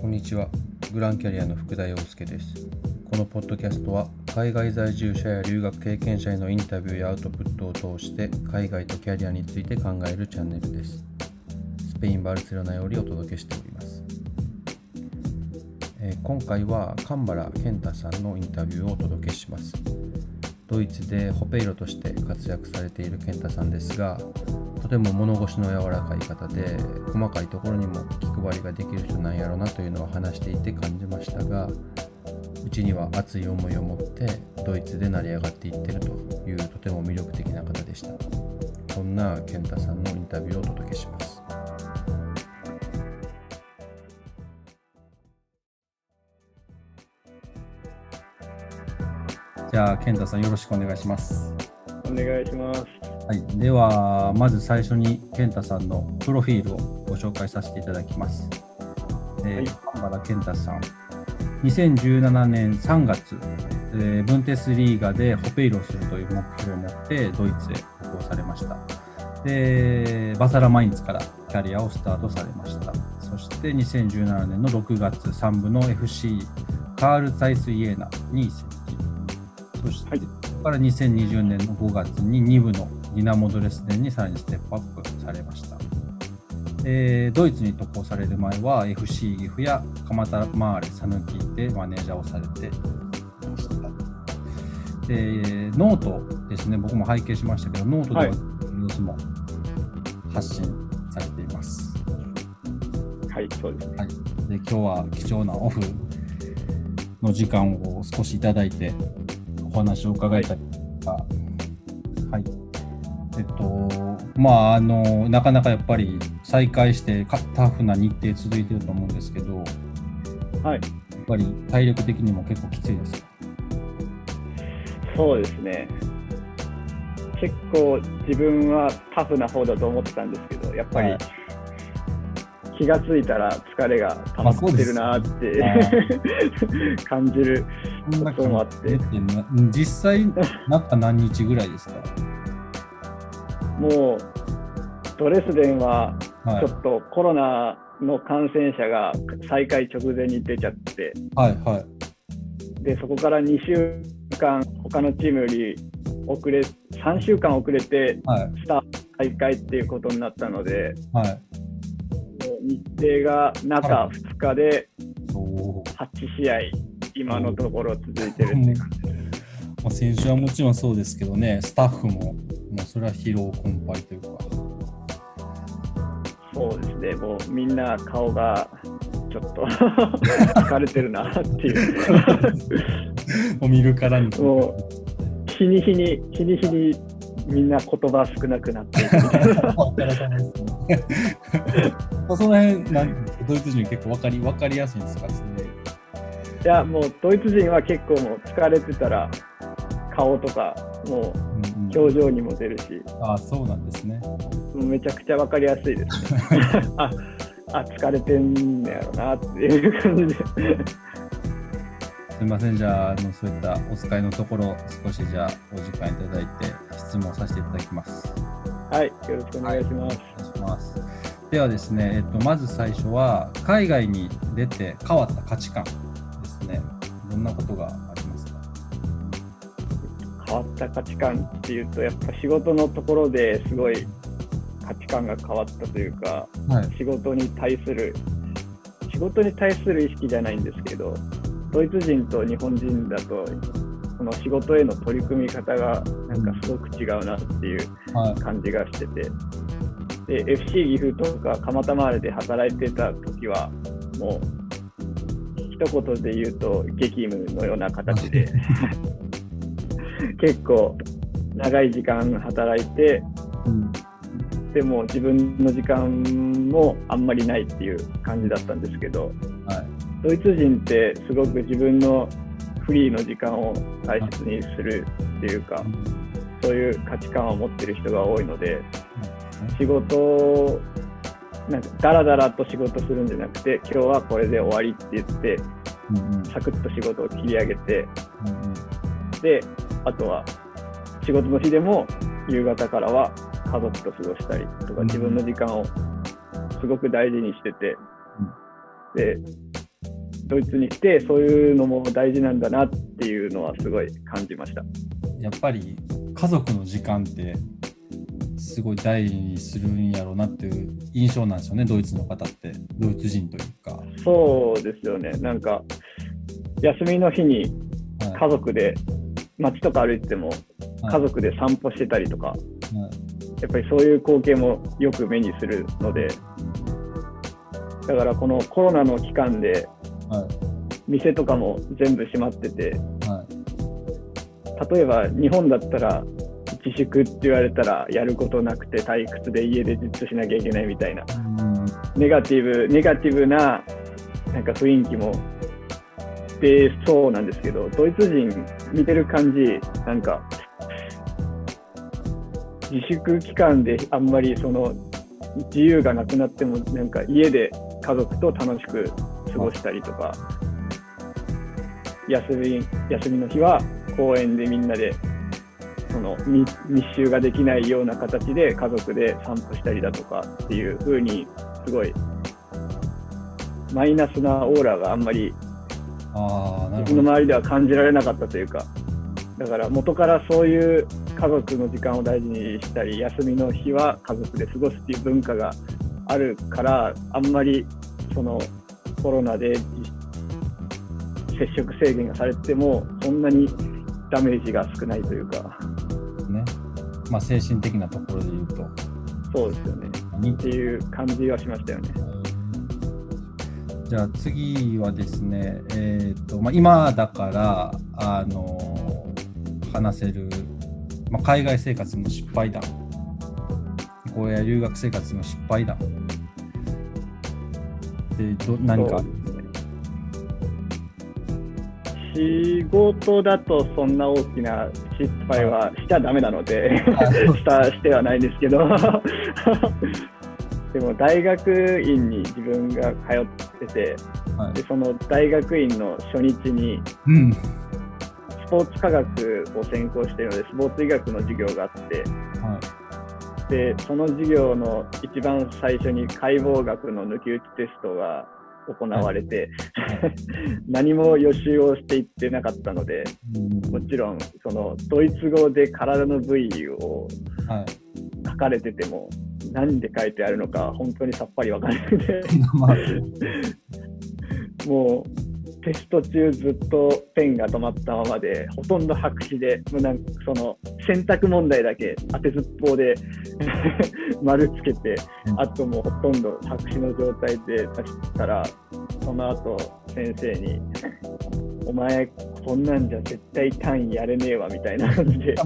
こんにちは。グランキャリアの福田洋介です。このポッドキャストは海外在住者や留学経験者へのインタビューやアウトプットを通して海外とキャリアについて考えるチャンネルです。スペイン・バルセロナよりお届けしております。えー今回は神原健太さんのインタビューをお届けします。ドイツでホペイロとして活躍されている健太さんですが、とても物腰の柔らかい方で細かいところにも気配りができる人なんやろなというのを話していて感じましたがうちには熱い思いを持ってドイツで成り上がっていってるというとても魅力的な方でした。そんな健太さんのインタビューをお届けします。じゃあ健太さんよろしくお願いしますお願いします。はい、ではまず最初に健太さんのプロフィールをご紹介させていただきます。えーはい神原健太さん2017年3月、えーブンテスリーガでホペイロをするという目標を持ってドイツへ渡航されました。でバサラマインツからキャリアをスタートされました。そして2017年の6月3部の FC カール・ツァイス・イエーナに移籍。そして、から2020年の5月に2部のディナモドレスデンにさらにステップアップされました。えードイツに渡航される前は FC 岐阜やカマタマーレ讃岐でマネージャーをされていました。でノートですね、僕も拝見しましたけど、ノートでははい様子も発信されています。はい、そうですね。はい、で今日は貴重なオフの時間を少しいただいてお話を伺いたいが、はい、えっとまああのなかなかやっぱり再開してかタフな日程続いてると思うんですけど、やはい、っぱり体力的にも結構きついですか？そうですね。結構自分はタフな方だと思ってたんですけど、やっぱりはい気がついたら疲れが溜まってるなって、あ 感じる。そんなそうもあって実際 中何日ぐらいですか？もうドレスデンははい。ちょっとコロナの感染者が再開直前に出ちゃって、はいはい。でそこから2週間他のチームより遅れ3週間遅れてはい。スタート再開っていうことになったので、はい。日程が中2日でおー。8試合、今のところ続いてるって感じです。まあ、選手はもちろんそうですけどね、スタッフも、もうそれは疲労困憊というか、そうですね、もうみんな顔がちょっと 疲れてるなっていう、もう見るからに。も日に日に、日に日にみんな言葉少なくなって その辺なん、ドイツ人結構わかりわかりやすいんですか、いや、もうドイツ人は結構もう疲れてたら、顔とか、もううんうん表情にも出るし、ああ、そうなんですね。もうめちゃくちゃ分かりやすいですね。ああ、疲れてんねやろなっていう感じで。すみません、じゃあ、あのそういったお使いのところ、少しじゃあ、お時間いただいて、質問させていただきます。はい、よろしくお願いします。お願いします。ではですね、えっと、まず最初は、海外に出て変わった価値観ね。どんなことがありますか？変わった価値観っていうと、やっぱ仕事のところですごい価値観が変わったというか、はい。仕事に対する、仕事に対する意識じゃないんですけど、ドイツ人と日本人だと、この仕事への取り組み方がなんかすごく違うなっていうはい。感じがしてて、で FC 岐阜とか蒲田マーレで働いてた時は、もう一言で言うと激務のような形で、結構長い時間働いて、うん。でも自分の時間もあんまりないっていう感じだったんですけど、はい。ドイツ人ってすごく自分のフリーの時間を大切にするっていうか、そういう価値観を持ってる人が多いので、仕事をなんかダラダラと仕事するんじゃなくて今日はこれで終わりって言ってうんうん。サクッと仕事を切り上げてうんうん。であとは仕事の日でも夕方からは家族と過ごしたりとかうん自分の時間をすごく大事にしててでドイツに来てそういうのも大事なんだなっていうのはすごい感じました。やっぱり家族の時間ってすごい大事にするんやろうなっていう印象なんですよねドイツの方って。ドイツ人というか。そうですよね。なんか休みの日に家族で街とか歩いてても家族で散歩してたりとか、はい、やっぱりそういう光景もよく目にするのでだからこのコロナの期間で、店とかも全部閉まってて、はい、例えば日本だったら自粛って言われたらやることなくて退屈で家でじっとしなきゃいけないみたいな、ネガティブネガティブななんか雰囲気も出そうなんですけどドイツ人見てる感じなんか自粛期間であんまりその自由がなくなってもなんか家で家族と楽しく過ごしたりとか休み休みの日は公園でみんなでその密集ができないような形で家族で散歩したりだとかっていう風にすごいマイナスなオーラがあんまり自分の周りでは感じられなかったというか。だから元からそういう家族の時間を大事にしたり休みの日は家族で過ごすっていう文化があるからあんまりそのコロナで接触制限がされてもそんなにダメージが少ないというか。ねまあ、精神的なところで言うと。そうですよね。っていう感じはしましたよね。じゃあ次はですね、えーとまあ、今だからあの話せる、まあ、海外生活の失敗談、こうや留学生活の失敗談でど何か仕事だとそんな大きな失敗はしちゃだめなので したしてはないんですけど。でも大学院に自分が通ってて、はい、でその大学院の初日に、うん、スポーツ科学を専攻しているのでスポーツ医学の授業があって、はい、でその授業の一番最初に解剖学の抜き打ちテストが行われて、何も予習をしていってなかったので、もちろんそのドイツ語で体の部位を書かれてても、何で書いてあるのか本当にさっぱり分からなくて もうテスト中ずっとペンが止まったままでほとんど白紙でもうなんかその選択問題だけ当てずっぽうで 丸つけてあともうほとんど白紙の状態で出したらその後先生に「お前こんなんじゃ絶対単位やれねえわ」みたいな感じで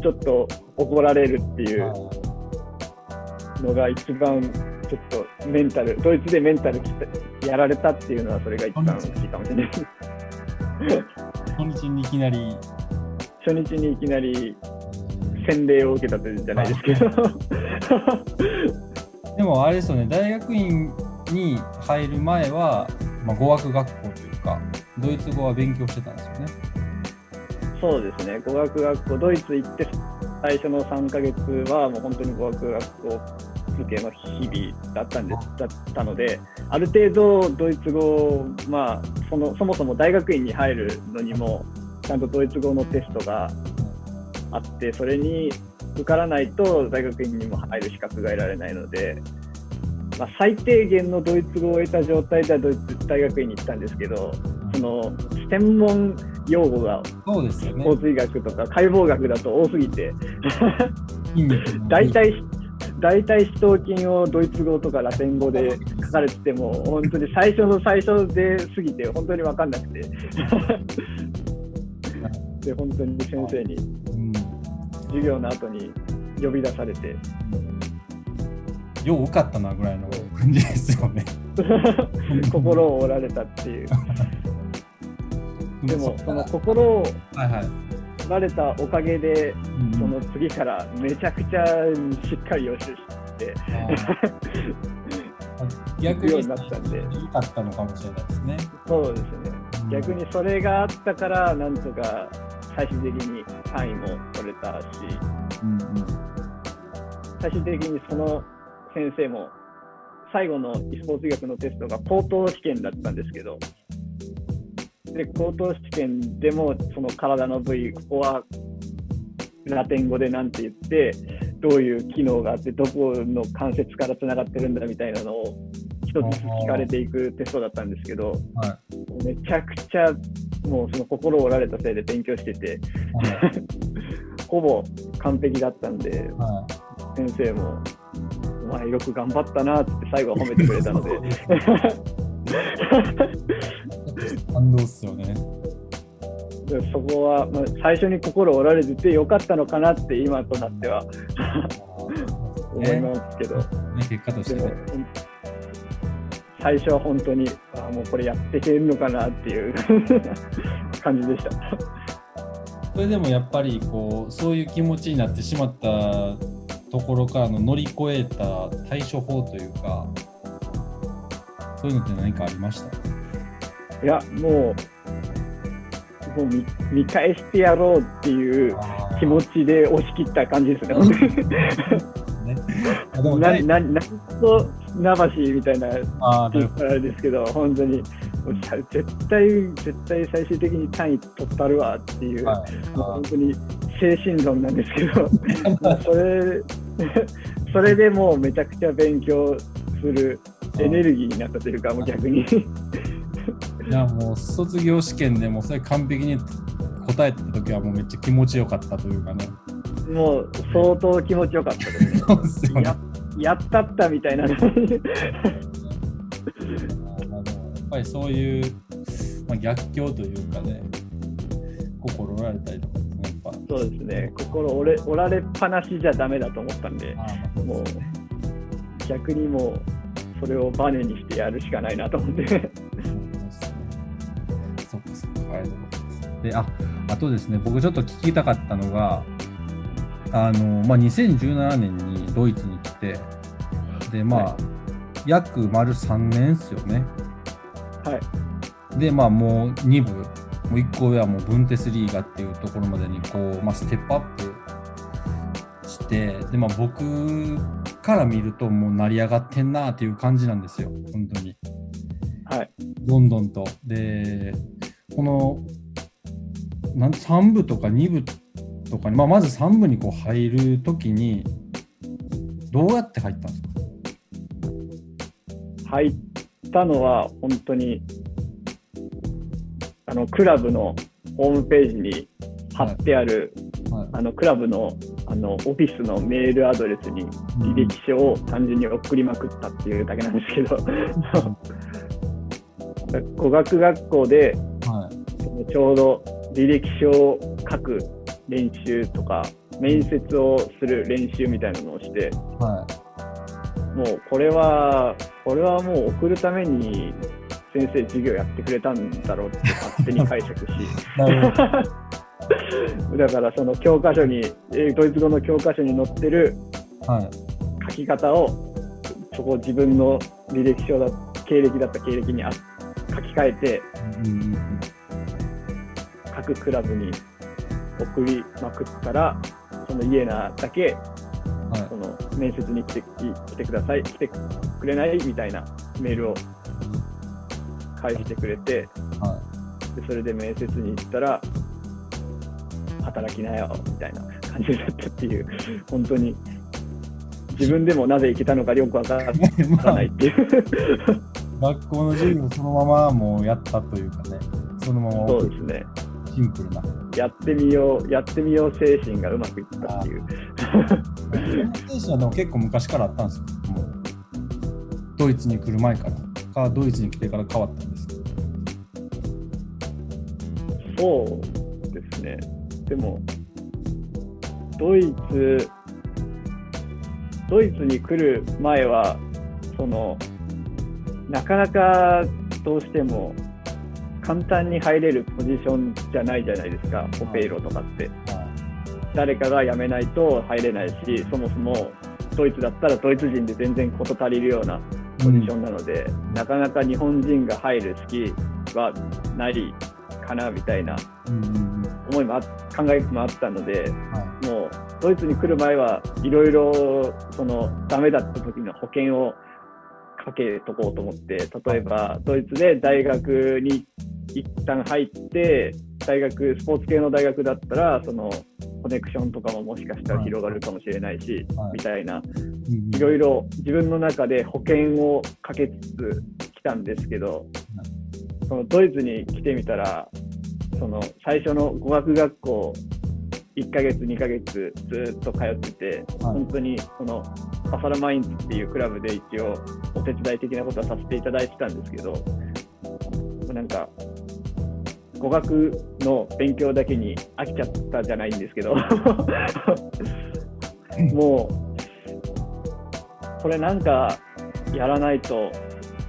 ちょっと怒られるっていうのが一番ちょっとメンタル、ドイツでメンタルやられたっていうのは、それが一番大きいかもしれない初日にいきなり。初日にいきなり洗礼を受けたというじゃないですけど。でもあれですよね、大学院に入る前は、まあ、語学学校というか、ドイツ語は勉強してたんですよね。そうですね、語学学校、ドイツ行って最初の3か月はもう本当に語学学校続けの日々だったんでだったので、ある程度ドイツ語、まあ、そのそもそも大学院に入るのにも、ちゃんとドイツ語のテストがあって、それに受からないと大学院にも入る資格が得られないので、まあ、最低限のドイツ語を得た状態ではドイツ大学院に行ったんですけど、その専門用語がスポーツ医学とか解剖学だと多すぎて 大体大体死闘筋をドイツ語とかラテン語で書かれてても、本当に最初の最初で過ぎて、本当に分かんなくて。で、本当に先生に、授業の後に呼び出されて。よう受かったなぐらいの感じですよね。心を折られたっていう。でも、その心を、はいはいられたおかげで、うん、その次からめちゃくちゃしっかり予習して 逆になったんで。良かったのかもしれないですね。そうですね、うん、逆にそれがあったからなんとか最終的に単位も取れたし、うんうん、最終的にその先生も最後のスポーツ学のテストが高等試験だったんですけど、で高等試験でもその体の部位、ここはラテン語で何て言って、どういう機能があって、どこの関節からつながってるんだみたいなのを一つずつ聞かれていくテストだったんですけど、はい、めちゃくちゃもうその心折られたせいで勉強してて、はい、ほぼ完璧だったんで、はい、先生も、お前よく頑張ったなって最後は褒めてくれたので。反応っすよね。そこは、まあ、最初に心折られててよかったのかなって今となっては。思いますけど、ね、結果として、ね、最初は本当にあもうこれやっていけるのかなっていう 感じでした。それでもやっぱりこうそういう気持ちになってしまったところからの乗り越えた対処法というかそういうのって何かありました？いやもうもう見見返してやろうっていう気持ちで押し切った感じですね。ね、なななんと船橋みたいなっていうからですけど、本当に絶対、絶対最終的に単位取ったるわっていう、はい、本当に精神論なんですけど、それ それでもうめちゃくちゃ勉強するエネルギーになったというか、もう逆に。いやもう卒業試験でもそれ完璧に答えた時はもうめっちゃ気持ちよかったというかね。もう相当気持ちよかったですね。そうすねややったったみたいな。やっぱりそういう、まあ、逆境というかね、心折られたりとかですね、やっぱ。そうですね、心折れ折られっぱなしじゃだめだと思ったんで、もう逆にもうそれをバネにしてやるしかないなと思って。で、ああとですね、僕ちょっと聞きたかったのが、あのまあ、2017年にドイツに来て、で、まあ、はい、約丸3年ですよね。はい。で、まあ、もう2部、もう1個上はもうブンテスリーガっていうところまでにこう、まあ、ステップアップして、で、まあ、僕から見ると、もう成り上がってんなっていう感じなんですよ、本当に。はい。どんどんと。で、この、なん3部とか2部とかに、まあ、まず3部にこう入るときに、どうやって入ったんですか？入ったのは、本当に、あの、クラブのホームページに貼ってある、はい。はい、あの、クラブの、あの、オフィスのメールアドレスに履歴書を単純に送りまくったっていうだけなんですけど、語学学校で、はい、ちょうど履歴書を書く練習とか面接をする練習みたいなのをして、はい、もうこれはこれはもう送るために先生授業やってくれたんだろうって勝手に解釈し。だからその教科書にドイツ語の教科書に載ってる書き方を、そこ自分の履歴書だ経歴だった経歴に書き換えて、各クラブに送りまくったら、そのイエナだけ、はい、その面接に来て来てください、来てくれないみたいなメールを返してくれて、はい、でそれで面接に行ったら、働きなよみたいな感じだったっていう、本当に自分でもなぜ行けたのかよくわからないっていう、学校の授業そのままもうやったというかね、そのままそうですね。シンプルな。やってみよう、やってみよう精神がうまくいったっていう。精神はでも結構昔からあったんですよ。もうドイツに来る前からか、ドイツに来てから変わったんですそうですね。でも、ドイツ、ドイツに来る前は、その、なかなかどうしても簡単に入れるポジションじゃないじゃないですか、オペイロとかって。誰かが辞めないと入れないし、そもそもドイツだったらドイツ人で全然事足りるようなポジションなので、うん、なかなか日本人が入る隙はないかなみたいな思いもあ考えもあったので、はい、もうドイツに来る前はいろいろそのダメだった時の保険をかけとこうと思って、例えばドイツで大学に一旦入って、大学、スポーツ系の大学だったら、そのコネクションとかももしかしたら広がるかもしれないし、はい、みたいな、いろいろ自分の中で保険をかけつつ来たんですけど、そのドイツに来てみたら、その最初の語学学校1ヶ月、2ヶ月ずっと通ってて、はい、本当にこのバサラマインツっていうクラブで一応お手伝い的なことはさせていただいてたんですけど、なんか語学の勉強だけに飽きちゃったじゃないんですけど。もうこれなんかやらないと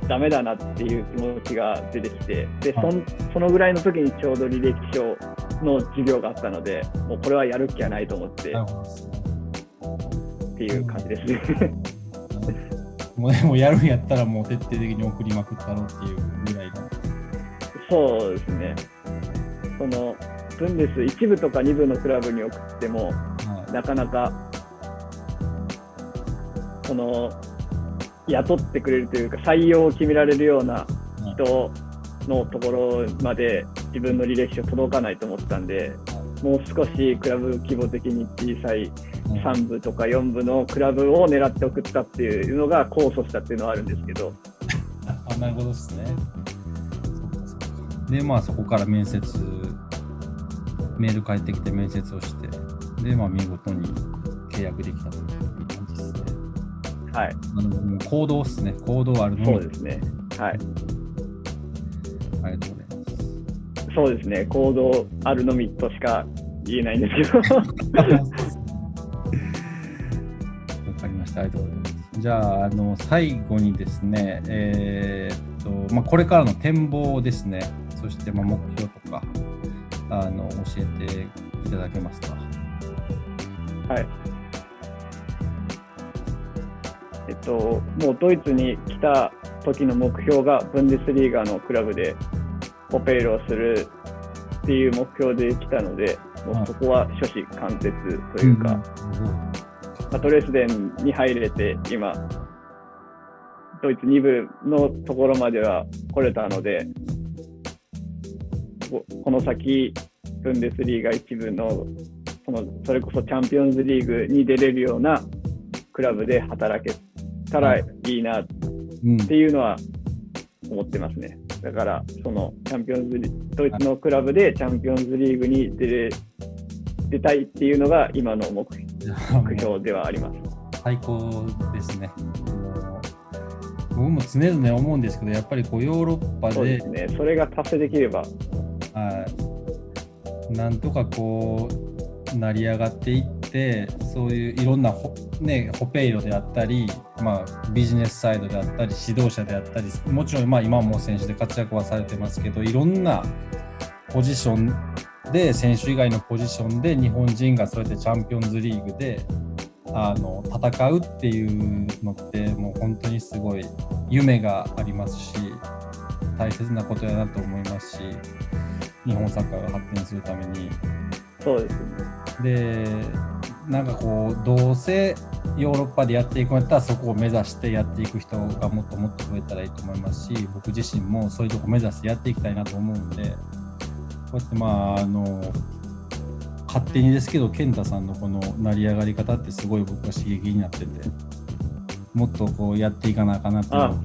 ダメだなっていう気持ちが出てきてでそそのぐらいの時にちょうど履歴書の授業があったのでもうこれはやる気はないと思ってっていう感じですね。もうでもやるんやったらもう徹底的に送りまくったろうっていうぐらいのそうですねそのブンデス1部とか2部のクラブに送っても、はい、なかなかその雇ってくれるというか採用を決められるような人のところまで自分の履歴書届かないと思ったんで、もう少しクラブ規模的に小さい3部とか4部のクラブを狙って送ったっていうのが控訴したっていうのはあるんですけど。あなるほどですね。で、まあそこから面接、メール返ってきて面接をして、で、まあ見事に契約できたという感じですね。はい。あのもう行動ですね。行動あるのそうですね。はい。ありがとうございます。そうですね。行動あるのみとしか言えないんですけど。わかりました。ありがとうございます。じゃあ、あの最後にですね、えー、っとまあ、これからの展望ですね。そしてま目標とかあの教えていただけますか？はい。えっと、もうドイツに来た時の目標がブンデスリーガのクラブでオペイロをするっていう目標で来たので、もうそこは初子貫徹というか、うん、トレスデンに入れて今、ドイツ2部のところまでは来れたので、この先、ブンデスリーガ一部のそのそれこそチャンピオンズリーグに出れるようなクラブで働けたらいいなっていうのは思ってますね。だから、そのチャンピオンズリドイツのクラブでチャンピオンズリーグに出れ出たいっていうのが今の目標ではあります。最高ですね。僕も常々思うんですけど、やっぱりこうヨーロッパで。そうですね、それが達成できれば、はい、なんとかこう成り上がっていってそういういろんなホ,、ね、ホペイロであったり、まあ、ビジネスサイドであったり指導者であったりもちろんまあ今も選手で活躍はされてますけどいろんなポジションで選手以外のポジションで日本人がそうやってチャンピオンズリーグであの戦うっていうのってもう本当にすごい夢がありますし大切なことやなと思いますし日本サッカーが発展するために。そうですねでなんかこうどうせヨーロッパでやっていくんやったらそこを目指してやっていく人がもっともっと増えたらいいと思いますし僕自身もそういうとこ目指してやっていきたいなと思うんでこうやってまああの勝手にですけど健太さんのこの成り上がり方ってすごい僕は刺激になっててもっとこうやっていかなあかなと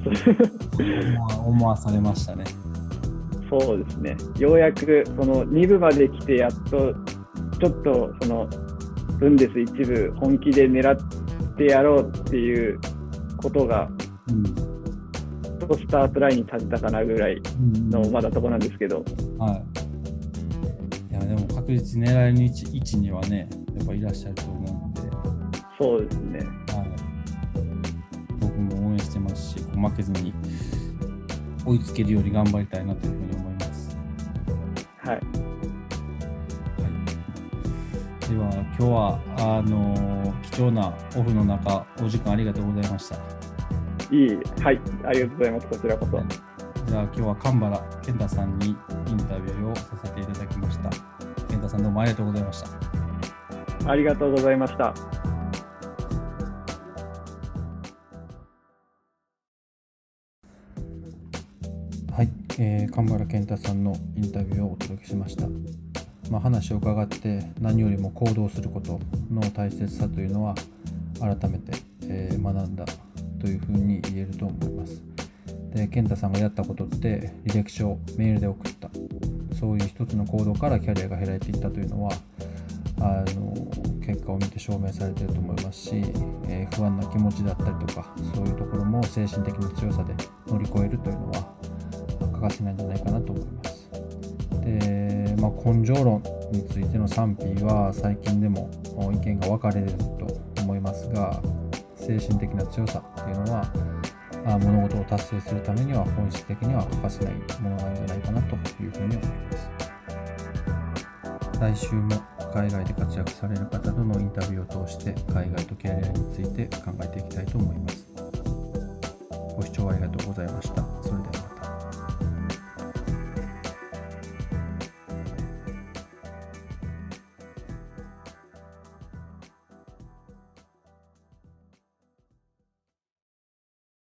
思わされましたね。そうですね。ようやくその2部まで来てやっとちょっとそのブンデス一部本気で狙ってやろうっていうことが、うん、とスタートラインに立てたかなぐらいのまだとこなんですけど。はい。いやでも確実に狙いの位置位置にはね、やっぱいらっしゃると思うんで。そうですね。はい。僕も応援してますし、負けずに追いつけるように頑張りたいなというふうに思います。はい。はい、では、今日はあの貴重なオフの中、お時間ありがとうございました。いい、はい、ありがとうございます。こちらこそ。じゃあ、今日は神原健太さんにインタビューをさせていただきました。健太さん、どうもありがとうございました。ありがとうございました。えー、神原健太さんのインタビューをお届けしました。まあ、話を伺って何よりも行動することの大切さというのは改めて、えー、学んだというふうに言えると思います。で健太さんがやったことって履歴書をメールで送ったそういう一つの行動からキャリアが開いていったというのはあの結果を見て証明されていると思いますし、えー、不安な気持ちだったりとかそういうところも精神的な強さで乗り越えるというのは欠かせないんじゃないかなと思います。で、まあ、根性論についての賛否は最近でも意見が分かれると思いますが精神的な強さっていうのは物事を達成するためには本質的には欠かせないものなんじゃないかなというふうに思います。来週も海外で活躍される方とのインタビューを通して海外とキャリアについて考えていきたいと思います。ご視聴ありがとうございました。